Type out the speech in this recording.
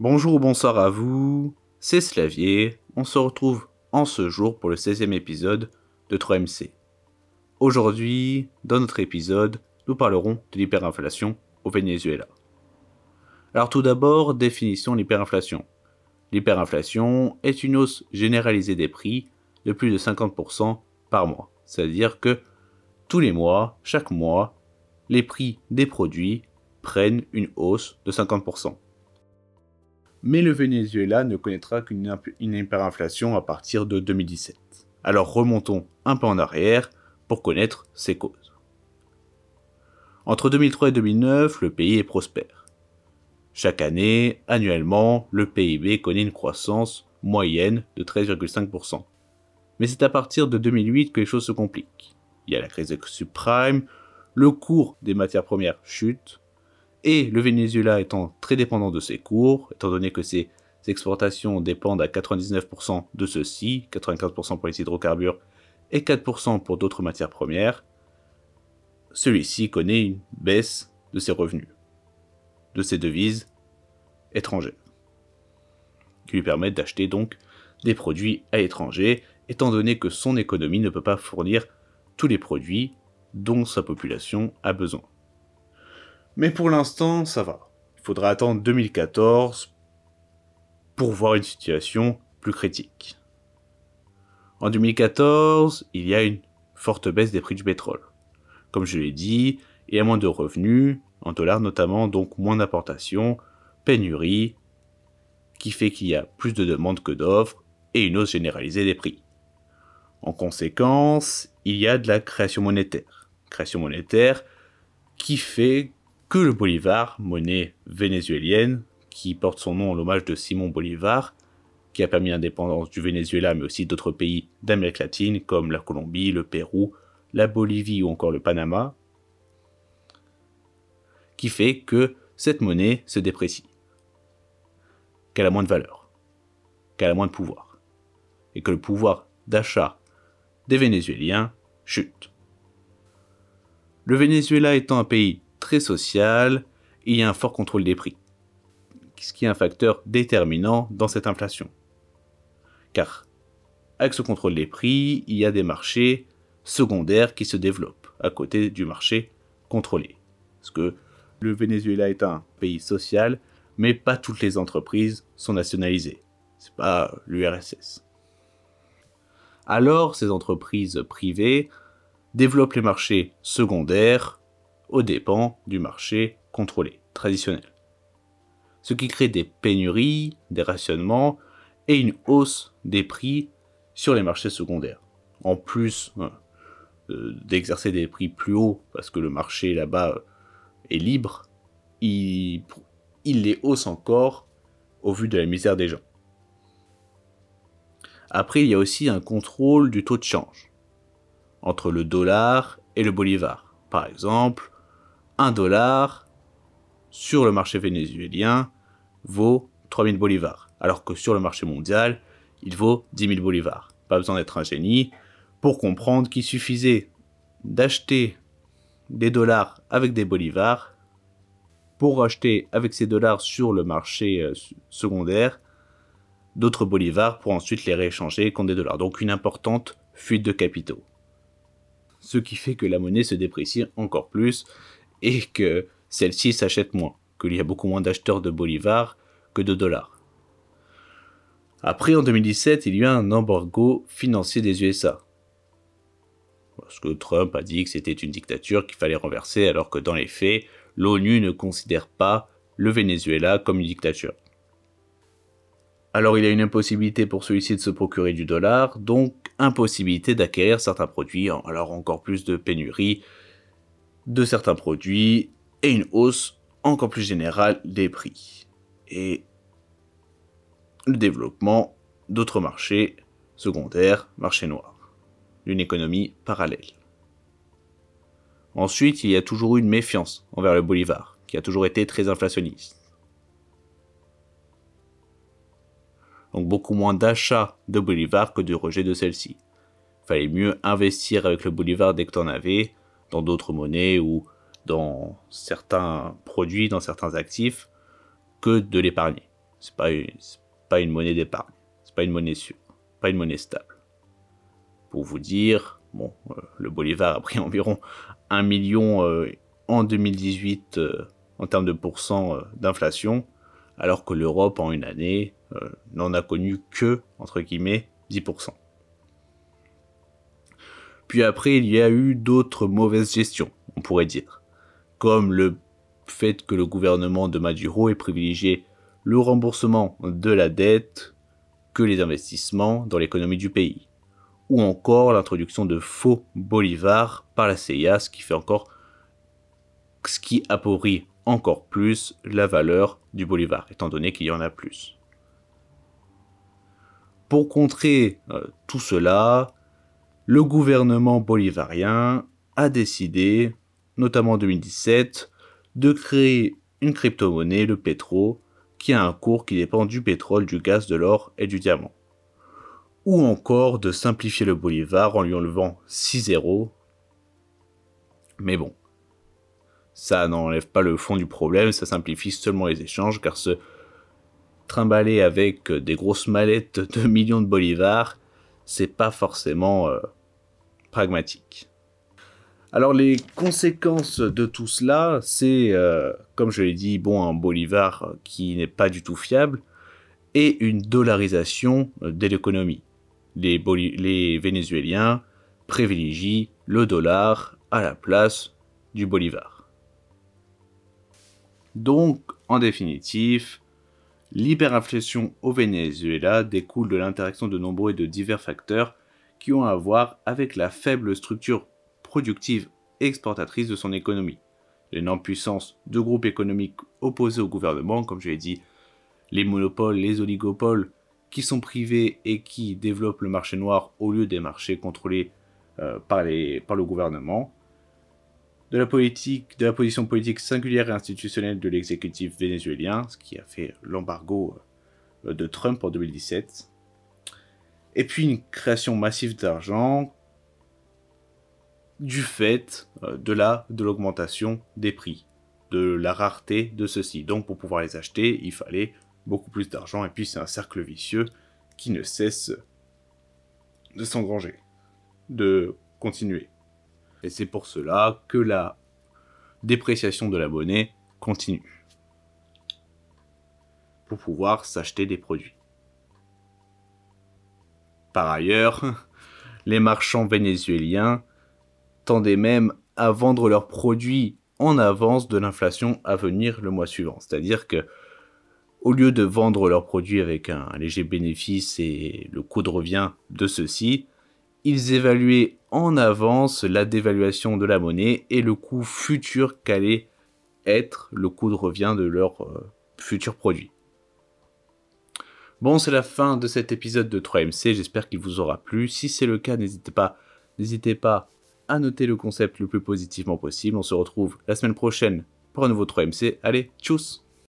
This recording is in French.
Bonjour ou bonsoir à vous, c'est Slavier, on se retrouve en ce jour pour le 16e épisode de 3MC. Aujourd'hui, dans notre épisode, nous parlerons de l'hyperinflation au Venezuela. Alors tout d'abord, définition de l'hyperinflation. L'hyperinflation est une hausse généralisée des prix de plus de 50% par mois. C'est-à-dire que tous les mois, chaque mois, les prix des produits prennent une hausse de 50%. Mais le Venezuela ne connaîtra qu'une hyperinflation à partir de 2017. Alors remontons un peu en arrière pour connaître ses causes. Entre 2003 et 2009, le pays est prospère. Chaque année, annuellement, le PIB connaît une croissance moyenne de 13,5%. Mais c'est à partir de 2008 que les choses se compliquent. Il y a la crise des subprimes, le cours des matières premières chute, et le Venezuela étant très dépendant de ses cours, étant donné que ses exportations dépendent à 99% de ceux-ci, 95% pour les hydrocarbures et 4% pour d'autres matières premières, celui-ci connaît une baisse de ses revenus, de ses devises étrangères, qui lui permettent d'acheter donc des produits à l'étranger, étant donné que son économie ne peut pas fournir tous les produits dont sa population a besoin. Mais pour l'instant, ça va. Il faudra attendre 2014 pour voir une situation plus critique. En 2014, il y a une forte baisse des prix du pétrole. Comme je l'ai dit, il y a moins de revenus, en dollars notamment, donc moins d'importations, pénurie, qui fait qu'il y a plus de demandes que d'offres et une hausse généralisée des prix. En conséquence, il y a de la création monétaire. Création monétaire qui fait que le bolivar, monnaie vénézuélienne, qui porte son nom en l'hommage de Simon Bolivar, qui a permis l'indépendance du Venezuela mais aussi d'autres pays d'Amérique latine comme la Colombie, le Pérou, la Bolivie ou encore le Panama, qui fait que cette monnaie se déprécie, qu'elle a moins de valeur, qu'elle a moins de pouvoir, et que le pouvoir d'achat des Vénézuéliens chute. Le Venezuela étant un pays très social, il y a un fort contrôle des prix, ce qui est un facteur déterminant dans cette inflation. Car avec ce contrôle des prix, il y a des marchés secondaires qui se développent à côté du marché contrôlé. Parce que le Venezuela est un pays social, mais pas toutes les entreprises sont nationalisées. C'est pas l'URSS. Alors, ces entreprises privées développent les marchés secondaires aux dépens du marché contrôlé, traditionnel. Ce qui crée des pénuries, des rationnements et une hausse des prix sur les marchés secondaires. En plus euh, d'exercer des prix plus hauts parce que le marché là-bas euh, est libre, il, il les hausse encore au vu de la misère des gens. Après, il y a aussi un contrôle du taux de change entre le dollar et le bolivar. Par exemple, 1 dollar sur le marché vénézuélien vaut 3000 bolivars, alors que sur le marché mondial, il vaut 10 000 bolivars. Pas besoin d'être un génie pour comprendre qu'il suffisait d'acheter des dollars avec des bolivars pour acheter avec ces dollars sur le marché euh, secondaire d'autres bolivars pour ensuite les rééchanger contre des dollars. Donc une importante fuite de capitaux. Ce qui fait que la monnaie se déprécie encore plus et que celle-ci s'achète moins, qu'il y a beaucoup moins d'acheteurs de bolivars que de dollars. Après, en 2017, il y a un embargo financier des USA. Parce que Trump a dit que c'était une dictature qu'il fallait renverser, alors que dans les faits, l'ONU ne considère pas le Venezuela comme une dictature. Alors il y a une impossibilité pour celui-ci de se procurer du dollar, donc impossibilité d'acquérir certains produits, alors encore plus de pénurie de certains produits et une hausse encore plus générale des prix. Et le développement d'autres marchés secondaires, marchés noirs, d'une économie parallèle. Ensuite, il y a toujours eu une méfiance envers le bolivar, qui a toujours été très inflationniste. Donc beaucoup moins d'achats de bolivar que de rejet de celle-ci. Fallait mieux investir avec le bolivar dès que en avais, dans d'autres monnaies ou dans certains produits, dans certains actifs, que de l'épargner. C'est pas, pas une monnaie d'épargne. C'est pas une monnaie sûre. Pas une monnaie stable. Pour vous dire, bon, euh, le Bolivar a pris environ 1 million euh, en 2018 euh, en termes de pourcent d'inflation, alors que l'Europe en une année n'en a connu que, entre guillemets, 10%. Puis après, il y a eu d'autres mauvaises gestions, on pourrait dire, comme le fait que le gouvernement de Maduro ait privilégié le remboursement de la dette que les investissements dans l'économie du pays, ou encore l'introduction de faux bolivars par la CIA, ce qui fait encore ce qui appauvrit encore plus la valeur du bolivar, étant donné qu'il y en a plus. Pour contrer euh, tout cela, le gouvernement bolivarien a décidé, notamment en 2017, de créer une crypto-monnaie, le pétro, qui a un cours qui dépend du pétrole, du gaz, de l'or et du diamant. Ou encore de simplifier le bolivar en lui enlevant 6 zéros. Mais bon, ça n'enlève pas le fond du problème, ça simplifie seulement les échanges, car se trimballer avec des grosses mallettes de millions de bolivars, c'est pas forcément euh, pragmatique. Alors les conséquences de tout cela, c'est, euh, comme je l'ai dit, bon, un bolivar qui n'est pas du tout fiable et une dollarisation de l'économie. Les, les, Vénézuéliens privilégient le dollar à la place du bolivar. Donc, en définitive, l'hyperinflation au Venezuela découle de l'interaction de nombreux et de divers facteurs qui ont à voir avec la faible structure productive et exportatrice de son économie. L'énorme puissance de groupes économiques opposés au gouvernement, comme je l'ai dit, les monopoles, les oligopoles, qui sont privés et qui développent le marché noir au lieu des marchés contrôlés euh, par, le gouvernement, de la position politique singulière et institutionnelle de l'exécutif vénézuélien, ce qui a fait l'embargo euh, de Trump en 2017, et puis une création massive d'argent du fait euh, de la de l'augmentation des prix, de la rareté de ceux-ci. Donc pour pouvoir les acheter, il fallait beaucoup plus d'argent et puis c'est un cercle vicieux qui ne cesse de s'engranger, de continuer. Et c'est pour cela que la dépréciation de la monnaie continue pour pouvoir s'acheter des produits. Par ailleurs, les marchands vénézuéliens tendaient même à vendre leurs produits en avance de l'inflation à venir le mois suivant. C'est-à-dire que au lieu de vendre leurs produits avec un léger bénéfice et le coût de revient de ceux-ci, ils évaluaient en avance la dévaluation de la monnaie et le coût futur qu'allait être le coût de revient de leurs euh, futurs produits. Bon, c'est la fin de cet épisode de 3MC, j'espère qu'il vous aura plu. Si c'est le cas, n'hésitez pas, n'hésitez pas à noter le concept le plus positivement possible. On se retrouve la semaine prochaine pour un nouveau 3MC. Allez, tchuss